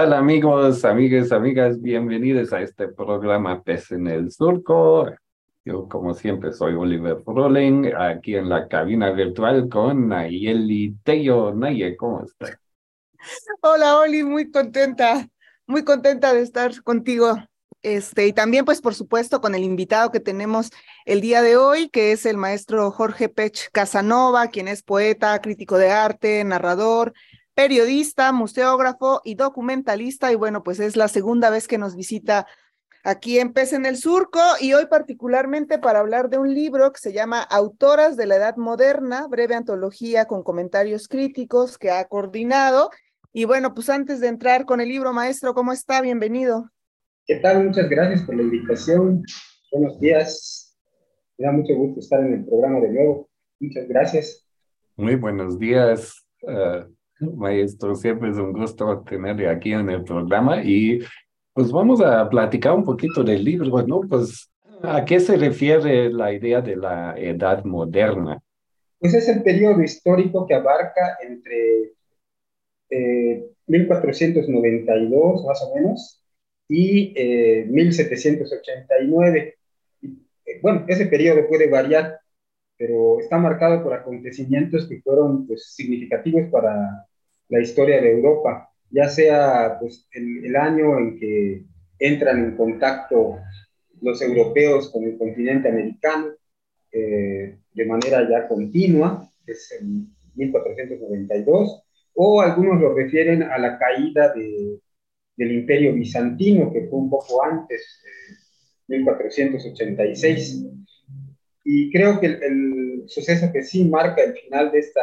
Tal amigos, amigas, amigas? Bienvenidos a este programa Pez en el Surco. Yo, como siempre, soy Oliver Froling, aquí en la cabina virtual con Nayeli Tello. Naye, ¿cómo estás? Hola, Oli, muy contenta, muy contenta de estar contigo. Este, y también, pues, por supuesto, con el invitado que tenemos el día de hoy, que es el maestro Jorge Pech Casanova, quien es poeta, crítico de arte, narrador, periodista, museógrafo y documentalista. Y bueno, pues es la segunda vez que nos visita aquí en Pez en el Surco y hoy particularmente para hablar de un libro que se llama Autoras de la Edad Moderna, breve antología con comentarios críticos que ha coordinado. Y bueno, pues antes de entrar con el libro, maestro, ¿cómo está? Bienvenido. ¿Qué tal? Muchas gracias por la invitación. Buenos días. Me da mucho gusto estar en el programa de nuevo. Muchas gracias. Muy buenos días, uh, maestro. Siempre es un gusto tenerle aquí en el programa y pues vamos a platicar un poquito del libro, ¿no? Pues, ¿a qué se refiere la idea de la edad moderna? Pues es el periodo histórico que abarca entre eh, 1492, más o menos, y eh, 1789. Y, eh, bueno, ese periodo puede variar, pero está marcado por acontecimientos que fueron pues, significativos para la historia de Europa ya sea pues, el, el, año en que entran en contacto los europeos con el continente americano eh, de manera ya continua, que es en 1492, o algunos lo refieren a la caída de, del imperio bizantino, que fue un poco antes, eh, 1486. Y creo que el, el suceso que sí marca el final de esta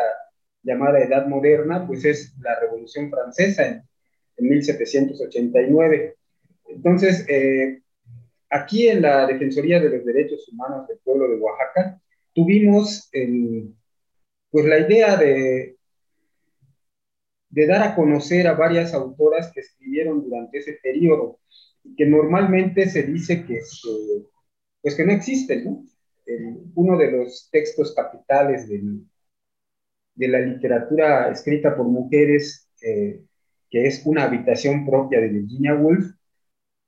llamada Edad Moderna, pues es la Revolución Francesa en, en 1789. Entonces, eh, aquí en la Defensoría de los Derechos Humanos del Pueblo de Oaxaca, tuvimos el, pues la idea de, dar a conocer a varias autoras que escribieron durante ese periodo, que normalmente se dice que, pues que no existen, uno de los textos capitales del, de la literatura escrita por mujeres, eh, que es una habitación propia de Virginia Woolf,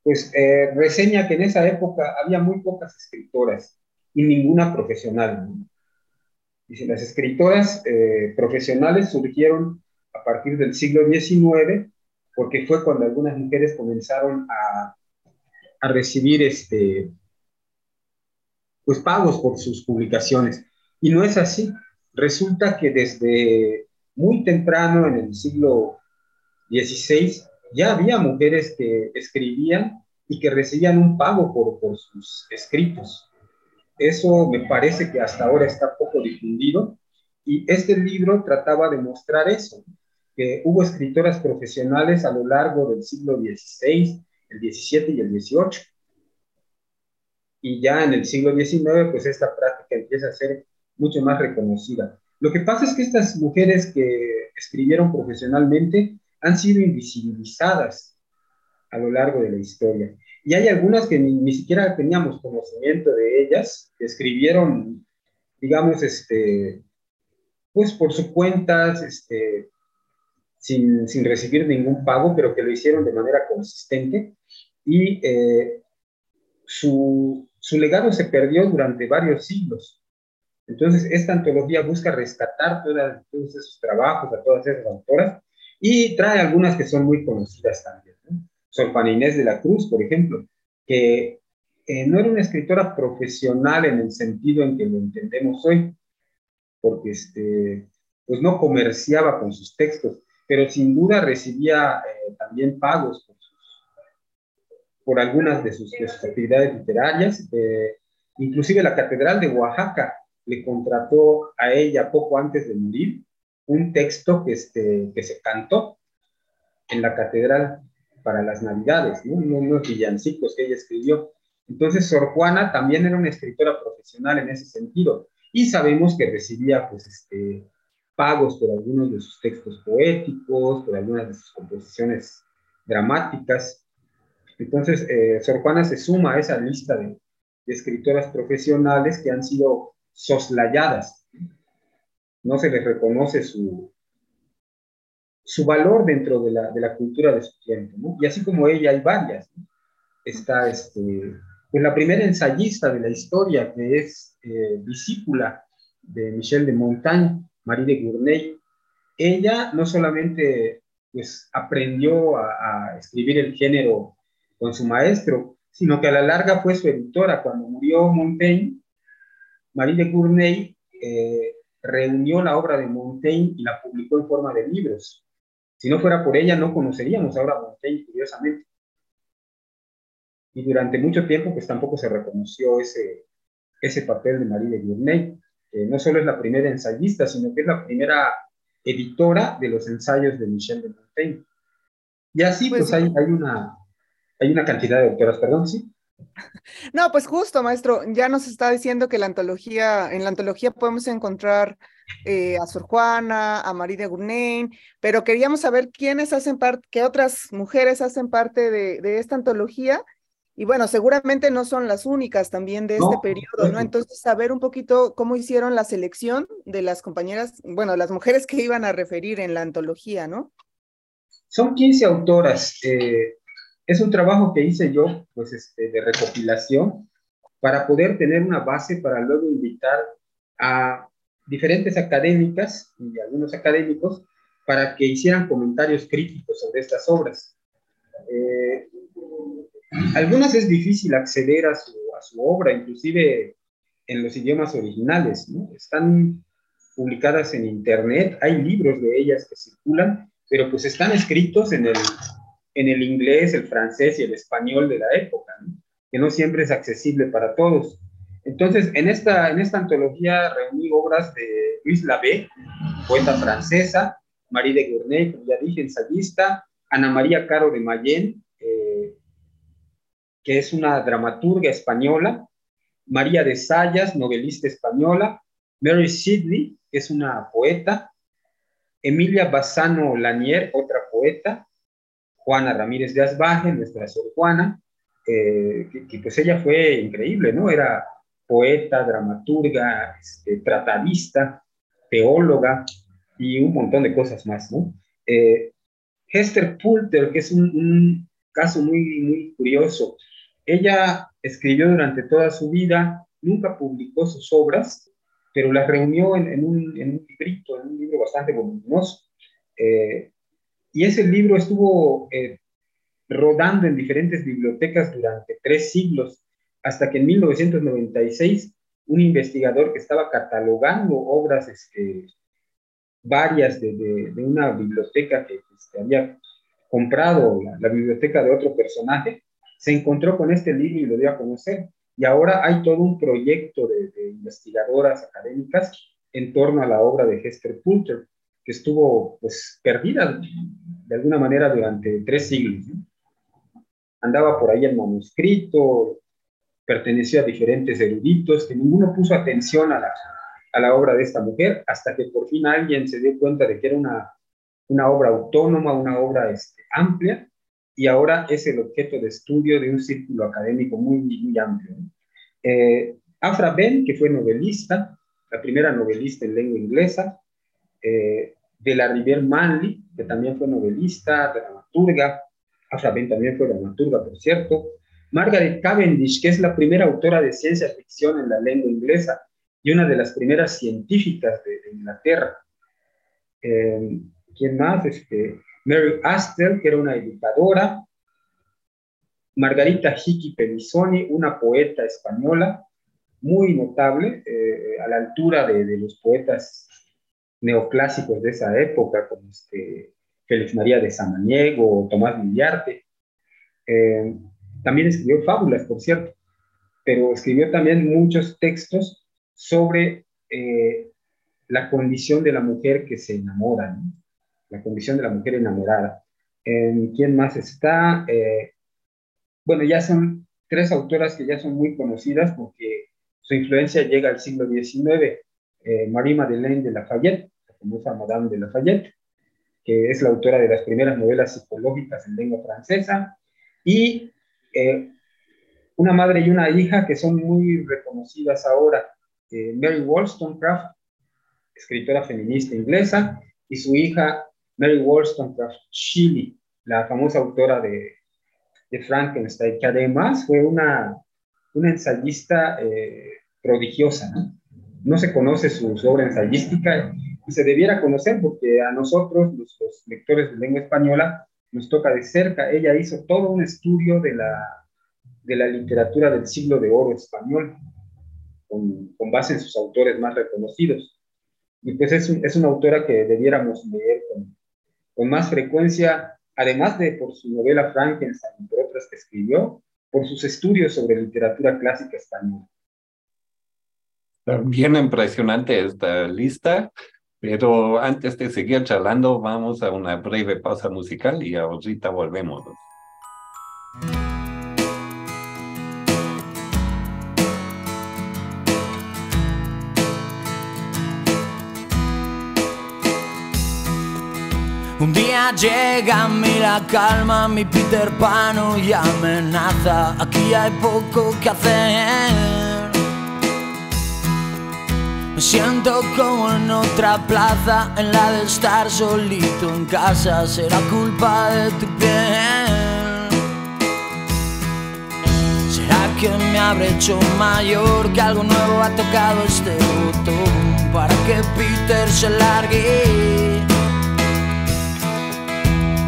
pues eh, reseña que en esa época había muy pocas escritoras y ninguna profesional. Dice, las escritoras eh, profesionales surgieron a partir del siglo XIX, porque fue cuando algunas mujeres comenzaron a, a recibir este, pues pagos por sus publicaciones. Y no es así resulta que desde muy temprano en el siglo XVI ya había mujeres que escribían y que recibían un pago por, sus escritos. Eso me parece que hasta ahora está poco difundido y este libro trataba de mostrar eso, que hubo escritoras profesionales a lo largo del siglo XVI, el XVII y el XVIII. Y ya en el siglo XIX, pues esta práctica empieza a ser mucho más reconocida. Lo que pasa es que estas mujeres que escribieron profesionalmente han sido invisibilizadas a lo largo de la historia. Y hay algunas que ni, ni siquiera teníamos conocimiento de ellas, que escribieron, digamos, este, pues por su cuenta, este, sin, sin, recibir ningún pago, pero que lo hicieron de manera consistente. Y eh, su, su legado se perdió durante varios siglos. Entonces, esta antología busca rescatar todos esos trabajos, a todas esas autoras, y trae algunas que son muy conocidas también. ¿no? Sor Inés de la Cruz, por ejemplo, que eh, no era una escritora profesional en el sentido en que lo entendemos hoy, porque este, pues no comerciaba con sus textos, pero sin duda recibía eh, también pagos por, sus, por algunas de sus, de sus actividades literarias. Eh, inclusive la Catedral de Oaxaca le contrató a ella poco antes de morir un texto que, este, que se cantó en la catedral para las navidades, ¿no? unos villancicos que ella escribió. Entonces, Sor Juana también era una escritora profesional en ese sentido y sabemos que recibía pues, este, pagos por algunos de sus textos poéticos, por algunas de sus composiciones dramáticas. Entonces, eh, Sor Juana se suma a esa lista de, escritoras profesionales que han sido soslayadas. No se les reconoce su, su valor dentro de la, de la cultura de su tiempo. Y así como ella hay varias. Está este, pues la primera ensayista de la historia, que es eh, discípula de Michel de Montaigne, Marie de Gournay. Ella no solamente pues, aprendió a, escribir el género con su maestro, sino que a la larga fue su editora. Cuando murió Montaigne, Marie de Gournay eh, reunió la obra de Montaigne y la publicó en forma de libros. Si no fuera por ella, no conoceríamos ahora a Montaigne, curiosamente. Y durante mucho tiempo, pues tampoco se reconoció ese, ese papel de Marie de Gournay no solo es la primera ensayista, sino que es la primera editora de los ensayos de Michel de Montaigne. Y así, pues, pues hay, hay, una, hay una cantidad de autoras, perdón, sí. No, pues justo, maestro, ya nos está diciendo que la antología, en la antología podemos encontrar eh, a Sor Juana, a María de pero queríamos saber quiénes hacen parte, qué otras mujeres hacen parte de, de esta antología y bueno, seguramente no son las únicas también de este periodo, ¿no? Entonces, saber un poquito cómo hicieron la selección de las compañeras, bueno, las mujeres que iban a referir en la antología, ¿no? Son 15 autoras. Eh, es un trabajo que hice yo, pues, este, de recopilación, para poder tener una base para luego invitar a diferentes académicas y algunos académicos para que hicieran comentarios críticos sobre estas obras. Eh, algunas es difícil acceder a su, a su obra, inclusive en los idiomas originales, ¿no? Están publicadas en internet, hay libros de ellas que circulan, pero pues están escritos en el, en el inglés, el francés y el español de la época, ¿no? que no siempre es accesible para todos. Entonces, en esta, en esta antología reuní obras de Luis Labé, poeta francesa, Marie de Gournay, como ya dije, ensayista, Ana María Caro de Mayen, que es una dramaturga española, María de Sayas, novelista española, Mary Sidley, que es una poeta, Emilia Bassano Lanier, otra poeta, Juana Ramírez de Asbaje, nuestra Sor Juana, eh, que, pues ella fue increíble, ¿no? Era poeta, dramaturga, este, tratadista, teóloga y un montón de cosas más, ¿no? Eh, Hester Pulter, que es un, un, caso muy, muy curioso, ella escribió durante toda su vida, nunca publicó sus obras, pero las reunió en, un, librito, en un libro bastante voluminoso. Eh, y ese libro estuvo eh, rodando en diferentes bibliotecas durante tres siglos, hasta que en 1996 un investigador que estaba catalogando obras, este, varias de, una biblioteca que este, había comprado, la, biblioteca de otro personaje, se encontró con este libro y lo dio a conocer. Y ahora hay todo un proyecto de, investigadoras académicas en torno a la obra de Hester Pulter, que estuvo pues perdida de alguna manera durante tres siglos. Andaba por ahí el manuscrito, perteneció a diferentes eruditos, que ninguno puso atención a la, a la obra de esta mujer, hasta que por fin alguien se dio cuenta de que era una, una obra autónoma, una obra este, amplia, y ahora es el objeto de estudio de un círculo académico muy, muy amplio. Eh, Afra Ben, que fue novelista, la primera novelista en lengua inglesa, eh, de la Rivière Manley, que también fue novelista, dramaturga, Afra Ben también fue dramaturga, por cierto, Margaret Cavendish, que es la primera autora de ciencia ficción en la lengua inglesa y una de las primeras científicas de, Inglaterra. Eh, ¿Quién más? Este, Mary Astor, que era una educadora, Margarita Hickey Pelizoni, una poeta española muy notable, eh, a la altura de, los poetas neoclásicos de esa época, como este Félix María de Samaniego o Tomás Villarte. Eh, también escribió fábulas, por cierto, pero escribió también muchos textos sobre eh, la condición de la mujer que se enamora, la condición de la mujer enamorada. ¿Quién más está? Eh, bueno, ya son tres autoras que ya son muy conocidas porque su influencia llega al siglo XIX. Eh, Marie Madeleine de Lafayette, la famosa Madame de Lafayette, que es la autora de las primeras novelas psicológicas en lengua francesa, y eh, una madre y una hija que son muy reconocidas ahora, eh, Mary Wollstonecraft, escritora feminista inglesa, y su hija Mary Wollstonecraft Shelley, la famosa autora de, Frankenstein, que además fue una, una ensayista prodigiosa. ¿no? ¿No? se conoce su, su, obra ensayística y se debiera conocer porque a nosotros, los, lectores de lengua española, nos toca de cerca. Ella hizo todo un estudio de la, de la literatura del siglo de oro español, con, con base en sus autores más reconocidos. Y pues es, es una autora que debiéramos leer con, con, más frecuencia, además de por su novela Frankenstein por otras que escribió, por sus estudios sobre literatura clásica española. Bien impresionante esta lista. Pero antes de seguir charlando, vamos a una breve pausa musical y ahorita volvemos. Un día llega a mí la calma, mi Peter Pan y amenaza. Aquí hay poco que hacer. Me siento como en otra plaza, en la de estar solito en casa. Será culpa de tu piel. ¿Será que me habré hecho mayor? Que algo nuevo ha tocado este botón para que Peter se largue.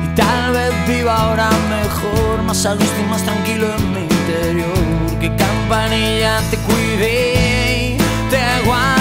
Y tal vez viva ahora mejor, más a gusto y más tranquilo en mi interior. Que campanilla te cuide te guarde.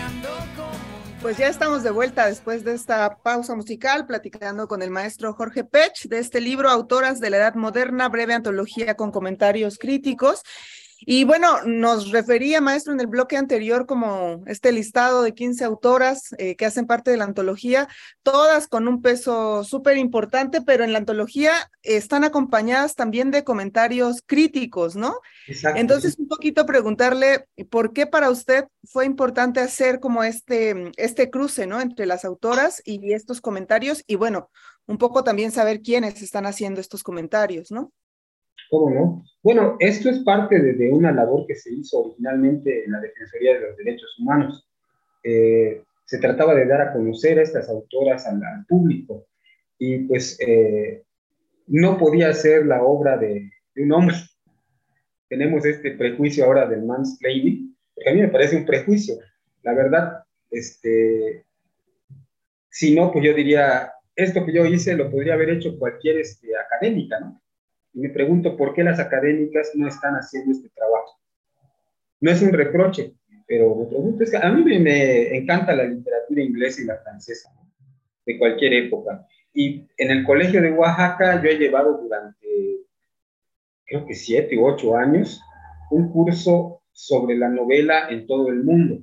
pues ya estamos de vuelta después de esta pausa musical, platicando con el maestro Jorge Pech de este libro Autoras de la Edad Moderna, breve antología con comentarios críticos. Y bueno, nos refería, maestro, en el bloque anterior como este listado de 15 autoras eh, que hacen parte de la antología, todas con un peso súper importante, pero en la antología están acompañadas también de comentarios críticos, ¿no? Exacto. Entonces, un poquito preguntarle por qué para usted fue importante hacer como este, este cruce, ¿no? Entre las autoras y estos comentarios, y bueno, un poco también saber quiénes están haciendo estos comentarios, ¿no? ¿Cómo no? Bueno, esto es parte de, una labor que se hizo originalmente en la Defensoría de los Derechos Humanos. Eh, se trataba de dar a conocer a estas autoras al, público y pues eh, no podía ser la obra de, un hombre. Tenemos este prejuicio ahora del mansplaining, porque a mí me parece un prejuicio. La verdad, este, si no, pues yo diría, esto que yo hice lo podría haber hecho cualquier este, académica, ¿no? Y me pregunto por qué las académicas no están haciendo este trabajo. No es un reproche, pero es que a mí me, encanta la literatura inglesa y la francesa, de cualquier época. Y en el colegio de Oaxaca yo he llevado durante, creo que siete u ocho años, un curso sobre la novela en todo el mundo.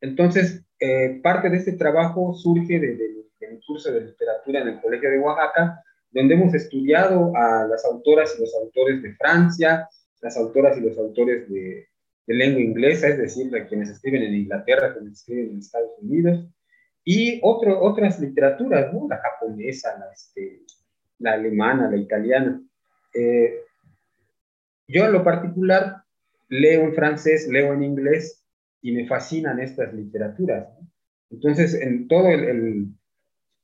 Entonces, eh, parte de este trabajo surge del de, curso de literatura en el Colegio de Oaxaca, donde hemos estudiado a las autoras y los autores de Francia, las autoras y los autores de, de lengua inglesa, es decir, de quienes escriben en Inglaterra, quienes escriben en Estados Unidos, y otro, otras literaturas, la japonesa, la, este, la alemana, la italiana. Eh, yo en lo particular leo en francés, leo en inglés y me fascinan estas literaturas. Entonces, en todo el,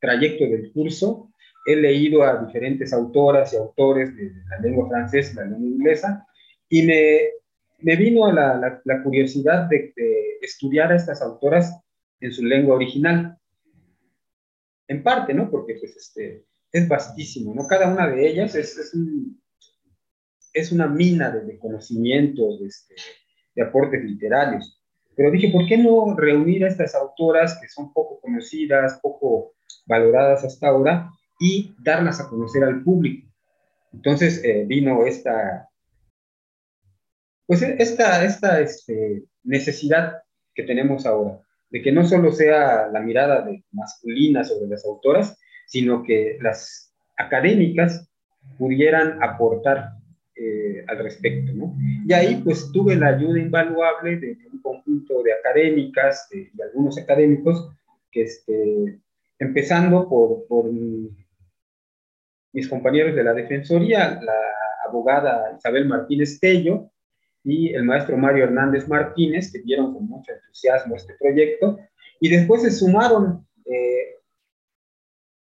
trayecto del curso, he leído a diferentes autoras y autores de la lengua francesa la lengua inglesa y me, me vino a la, la, curiosidad de, de, estudiar a estas autoras en su lengua original. En parte, ¿no? Porque pues, este, es vastísimo, ¿no? Cada una de ellas es, es, un, es una mina de, conocimientos, de, este, de aportes literarios. Pero dije, ¿por qué no reunir a estas autoras que son poco conocidas, poco valoradas hasta ahora y darlas a conocer al público? Entonces eh, vino esta, pues esta, esta este, necesidad que tenemos ahora, de que no solo sea la mirada de masculina sobre las autoras, sino que las académicas pudieran aportar eh, al respecto. ¿no? Y ahí pues tuve la ayuda invaluable de un conjunto de académicas, de, algunos académicos, que este, empezando por, por mis compañeros de la Defensoría, la abogada Isabel Martínez Tello y el maestro Mario Hernández Martínez, que vieron con mucho entusiasmo este proyecto, y después se sumaron eh,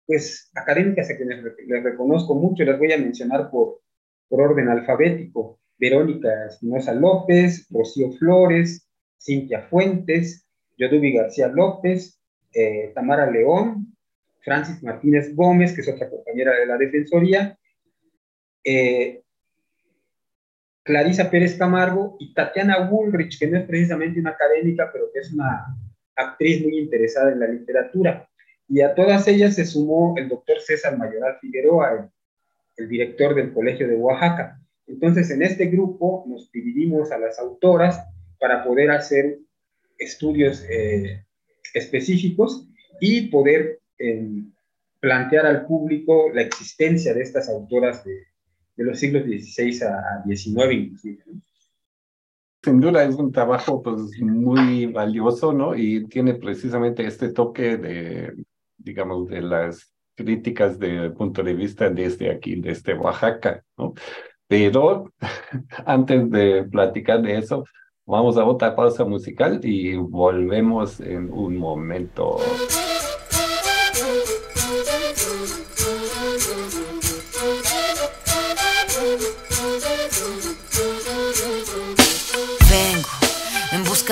pues académicas a quienes les reconozco mucho, las voy a mencionar por, por orden alfabético. Verónica Espinosa López, Rocío Flores, Cintia Fuentes, Yodubi García López, eh, Tamara León, Francis Martínez Gómez, que es otra compañera de la Defensoría, eh, Clarisa Pérez Camargo y Tatiana Woolrich, que no es precisamente una académica, pero que es una actriz muy interesada en la literatura. Y a todas ellas se sumó el doctor César Mayoral Figueroa, el, director del Colegio de Oaxaca. Entonces, en este grupo nos dividimos a las autoras para poder hacer estudios eh, específicos y poder em, plantear al público la existencia de estas autoras de, de los siglos XVI a, XIX inclusive. Sin duda es un trabajo pues, muy valioso, ¿no? Y tiene precisamente este toque de, digamos, de las críticas del punto de vista desde aquí, desde Oaxaca, ¿no? Pero antes de platicar de eso, vamos a otra pausa musical y volvemos en un momento.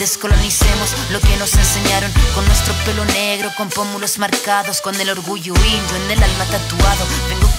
Descolonicemos lo que nos enseñaron con nuestro pelo negro, con pómulos marcados, con el orgullo indio en el alma tatuado.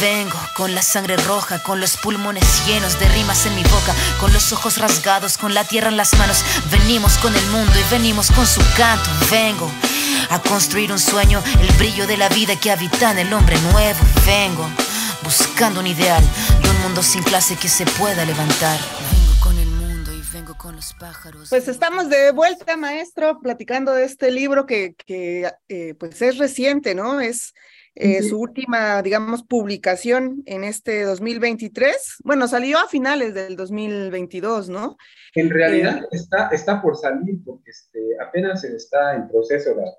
Vengo con la sangre roja, con los pulmones llenos de rimas en mi boca, con los ojos rasgados, con la tierra en las manos. Venimos con el mundo y venimos con su canto. Vengo a construir un sueño, el brillo de la vida que habita en el hombre nuevo. Vengo buscando un ideal de un mundo sin clase que se pueda levantar. Vengo con el mundo y vengo con los pájaros. Pues estamos de vuelta, maestro, platicando de este libro que, que eh, pues es reciente, ¿no? Es eh, su última, digamos, publicación en este 2023. Bueno, salió a finales del 2022, ¿no? En realidad eh, está, está por salir porque este, apenas está en proceso la,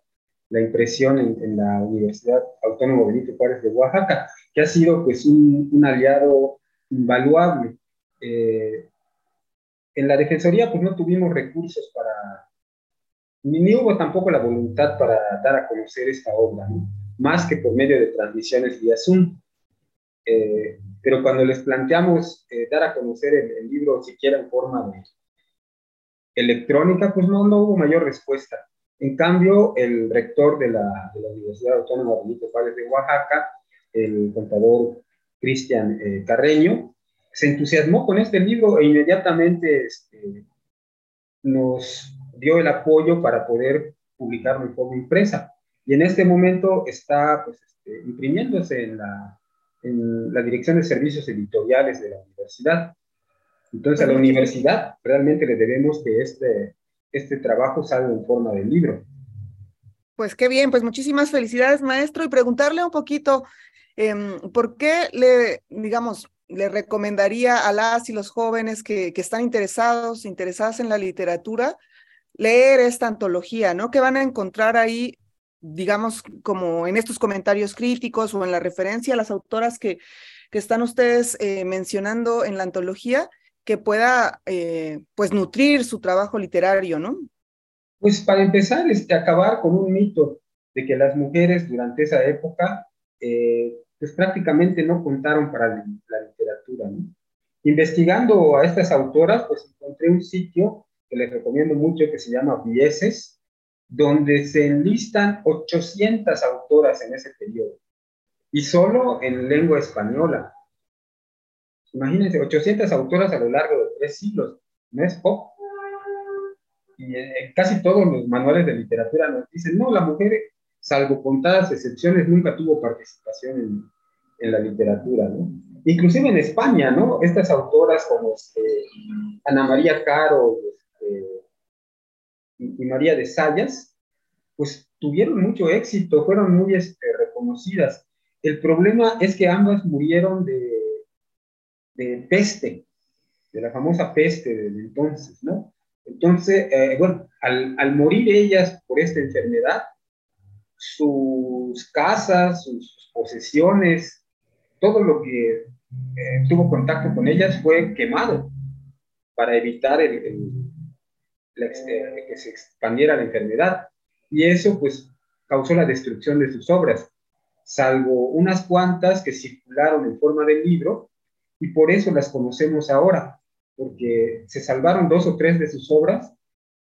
la impresión en, la Universidad Autónoma Benito Juárez de Oaxaca, que ha sido pues un, un aliado invaluable. Eh, en la Defensoría pues no tuvimos recursos para, ni, ni, hubo tampoco la voluntad para dar a conocer esta obra, ¿no? Más que por medio de transmisiones vía Zoom. Eh, pero cuando les planteamos eh, dar a conocer el, libro siquiera en forma de electrónica, pues no, no hubo mayor respuesta. En cambio, el rector de la, de la Universidad Autónoma de Benito Juárez de Oaxaca, el contador Cristian eh, Carreño, se entusiasmó con este libro e inmediatamente este, nos dio el apoyo para poder publicarlo en forma impresa. Y en este momento está pues, este, imprimiéndose en la, en la Dirección de Servicios Editoriales de la universidad. Entonces, a la universidad realmente le debemos que este, este trabajo salga en forma de libro. Pues qué bien, pues muchísimas felicidades, maestro, y preguntarle un poquito, eh, ¿por qué le, digamos, le recomendaría a las y los jóvenes que, que están interesados, interesadas en la literatura, leer esta antología, ¿no? Que van a encontrar ahí digamos, como en estos comentarios críticos o en la referencia a las autoras que, que están ustedes eh, mencionando en la antología, que pueda, eh, pues, nutrir su trabajo literario, ¿no? Pues para empezar, este, acabar con un mito de que las mujeres durante esa época, eh, pues prácticamente no contaron para la, literatura. Investigando a estas autoras, pues encontré un sitio que les recomiendo mucho que se llama Vieses, donde se enlistan 800 autoras en ese periodo, y solo en lengua española. Imagínense, 800 autoras a lo largo de tres siglos, no es poco. Y en casi todos los manuales de literatura nos dicen, no, la mujer, salvo contadas excepciones, nunca tuvo participación en, en la literatura, ¿no? Inclusive en España, ¿no? Estas autoras como este, Ana María Caro, y, María de Sayas, pues tuvieron mucho éxito, fueron muy este, reconocidas. El problema es que ambas murieron de, de peste, de la famosa peste de entonces, ¿no? Entonces, eh, bueno, al, al, morir ellas por esta enfermedad, sus casas, sus posesiones, todo lo que eh, tuvo contacto con ellas fue quemado para evitar el, el, eh, que se expandiera la enfermedad. Y eso pues causó la destrucción de sus obras, salvo unas cuantas que circularon en forma de libro y por eso las conocemos ahora, porque se salvaron dos o tres de sus obras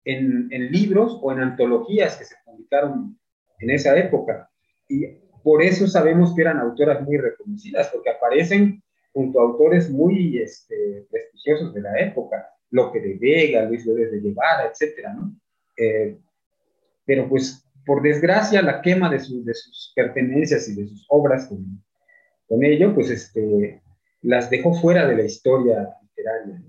en, libros o en antologías que se publicaron en esa época. Y por eso sabemos que eran autoras muy reconocidas, porque aparecen junto a autores muy este, prestigiosos de la época. Loque de Vega, Luis López de Guevara, etcétera, ¿no? Eh, pero pues, por desgracia, la quema de, de, sus pertenencias y de sus obras con, ello, pues, este, las dejó fuera de la historia literaria.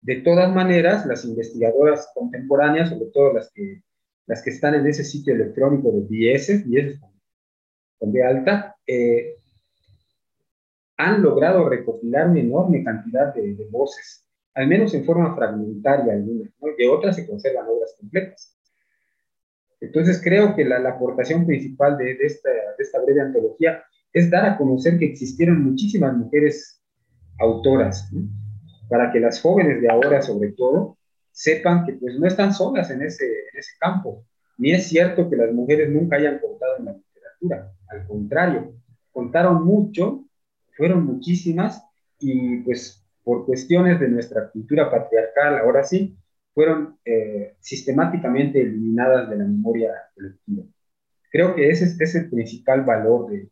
De todas maneras, las investigadoras contemporáneas, sobre todo las que, las que están en ese sitio electrónico de Vieses, Vieses con B alta, eh, han logrado recopilar una enorme cantidad de, de voces al menos en forma fragmentaria algunas, de otras se conservan obras completas. Entonces creo que la, aportación principal de, esta, breve antología es dar a conocer que existieron muchísimas mujeres autoras, para que las jóvenes de ahora sobre todo sepan que pues no están solas en ese, en ese campo, ni es cierto que las mujeres nunca hayan contado en la literatura, al contrario, contaron mucho, fueron muchísimas y pues por cuestiones de nuestra cultura patriarcal, ahora sí, fueron eh, sistemáticamente eliminadas de la memoria colectiva. Creo que ese es, el principal valor de,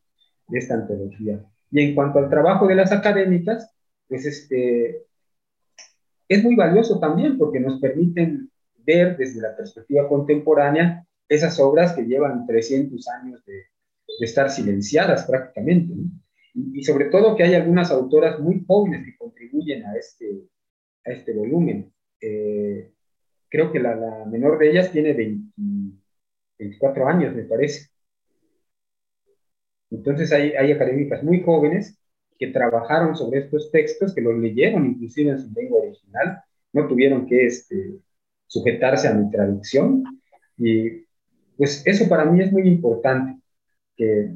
de esta antología. Y en cuanto al trabajo de las académicas, pues este, es muy valioso también porque nos permiten ver desde la perspectiva contemporánea esas obras que llevan 300 años de, estar silenciadas prácticamente. Y, sobre todo que hay algunas autoras muy jóvenes que contribuyen a este, a este volumen. Eh, creo que la, menor de ellas tiene 24 años, me parece. Entonces hay, hay académicas muy jóvenes que trabajaron sobre estos textos, que los leyeron inclusive en su lengua original, no tuvieron que este, sujetarse a mi traducción. Y pues eso para mí es muy importante, que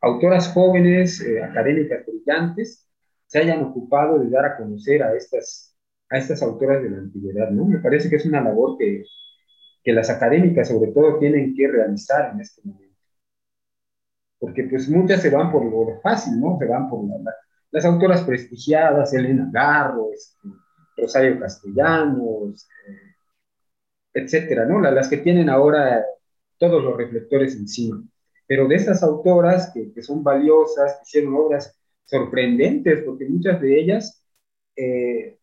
autoras jóvenes, eh, académicas brillantes, se hayan ocupado de dar a conocer a estas, a estas autoras de la antigüedad, ¿no? Me parece que es una labor que, que las académicas sobre todo tienen que realizar en este momento. Porque pues muchas se van por lo fácil, ¿no? Se van por las autoras prestigiadas, Elena Garro, este, Rosario Castellanos, eh, etcétera, ¿no? Las, que tienen ahora todos los reflectores encima. Pero de estas autoras que, que son valiosas, que hicieron obras sorprendentes, porque muchas de ellas eh,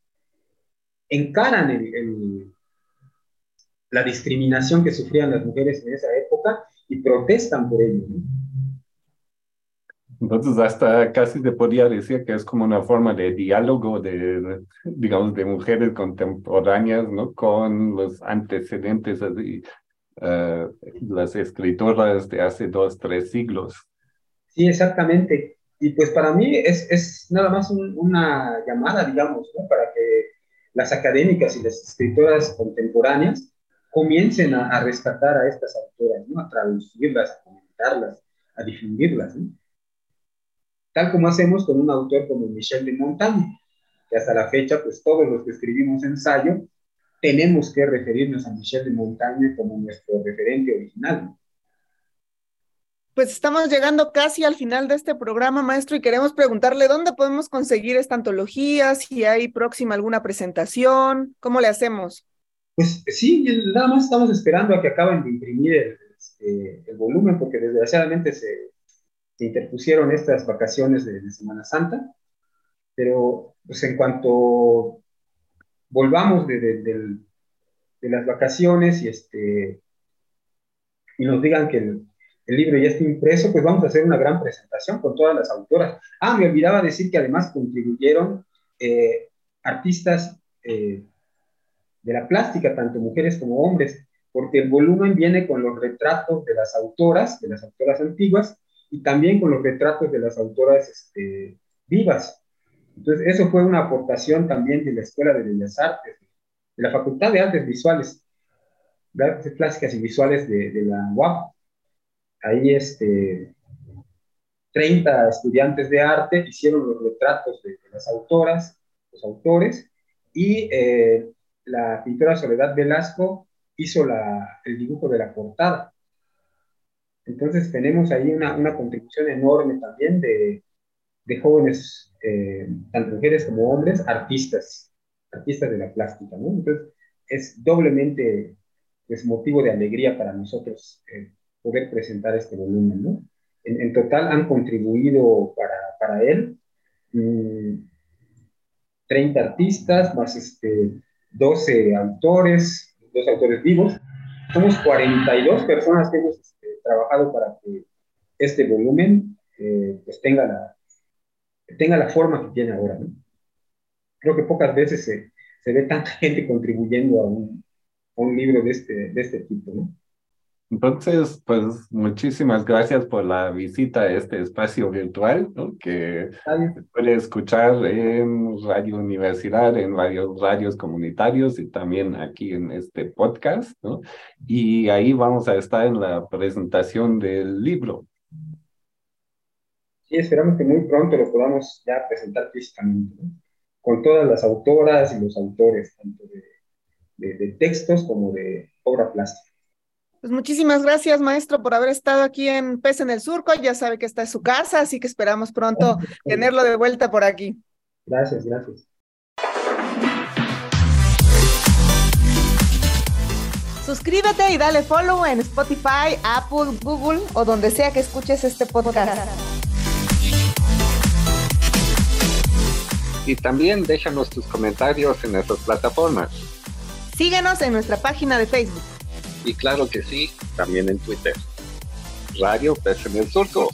encaran el, la discriminación que sufrían las mujeres en esa época y protestan por ello. ¿no? Entonces, hasta casi se podría decir que es como una forma de diálogo de, digamos, de mujeres contemporáneas, ¿no? Con los antecedentes, así, uh, las escritoras de hace dos, tres siglos. Sí, exactamente. Y pues para mí es, es nada más una llamada, digamos, ¿no? Para que las académicas y las escritoras contemporáneas comiencen a, a rescatar a estas autoras, ¿no? A traducirlas, a comentarlas, a difundirlas, ¿no? tal como hacemos con un autor como Michel de Montaigne, que hasta la fecha, pues todos los que escribimos ensayo, tenemos que referirnos a Michel de Montaigne como nuestro referente original. Pues estamos llegando casi al final de este programa, maestro, y queremos preguntarle dónde podemos conseguir esta antología, si hay próxima alguna presentación, ¿cómo le hacemos? Pues sí, nada más estamos esperando a que acaben de imprimir el, este, volumen, porque desgraciadamente se, interpusieron estas vacaciones de, Semana Santa, pero pues en cuanto volvamos de, las vacaciones y, este, y nos digan que libro ya está impreso, pues vamos a hacer una gran presentación con todas las autoras. Ah, me olvidaba decir que además contribuyeron eh, artistas eh, de la plástica, tanto mujeres como hombres, porque el volumen viene con los retratos de las autoras, de las autoras antiguas, y también con los retratos de las autoras este, vivas. Entonces, eso fue una aportación también de la Escuela de Bellas Artes, de la Facultad de Artes Visuales, de Artes Plásticas y Visuales de, de la UAP. Ahí, este, 30 estudiantes de arte hicieron los retratos de, las autoras, los autores, y eh, la pintora Soledad Velasco hizo el dibujo de la portada. Entonces tenemos ahí una, una contribución enorme también de, de jóvenes, eh, tanto mujeres como hombres, artistas, artistas de la plástica, ¿no? Entonces es doblemente pues, motivo de alegría para nosotros eh, poder presentar este volumen, ¿no? En, total han contribuido para, él 30 mm, artistas, más este, 12 autores, dos autores vivos. Somos 42 personas que hemos trabajado para que este volumen eh, pues tenga la, tenga la forma que tiene ahora. ¿no? Creo que pocas veces se, se ve tanta gente contribuyendo a un, a un libro de este, de este tipo. ¿no? Entonces, pues muchísimas gracias por la visita a este espacio virtual, ¿no? que se puede escuchar en Radio Universidad, en varios radios comunitarios y también aquí en este podcast, ¿no? Y ahí vamos a estar en la presentación del libro. Sí, esperamos que muy pronto lo podamos ya presentar físicamente, ¿no? con todas las autoras y los autores, tanto de, de, de textos como de obra plástica. Pues muchísimas gracias, maestro, por haber estado aquí en Pez en el Surco. Ya sabe que está en su casa, así que esperamos pronto tenerlo de vuelta por aquí. Gracias, gracias. Suscríbete y dale follow en Spotify, Apple, Google o donde sea que escuches este podcast. Y también déjanos tus comentarios en nuestras plataformas. Síguenos en nuestra página de Facebook. Y claro que sí, también en Twitter. Radio el Surco.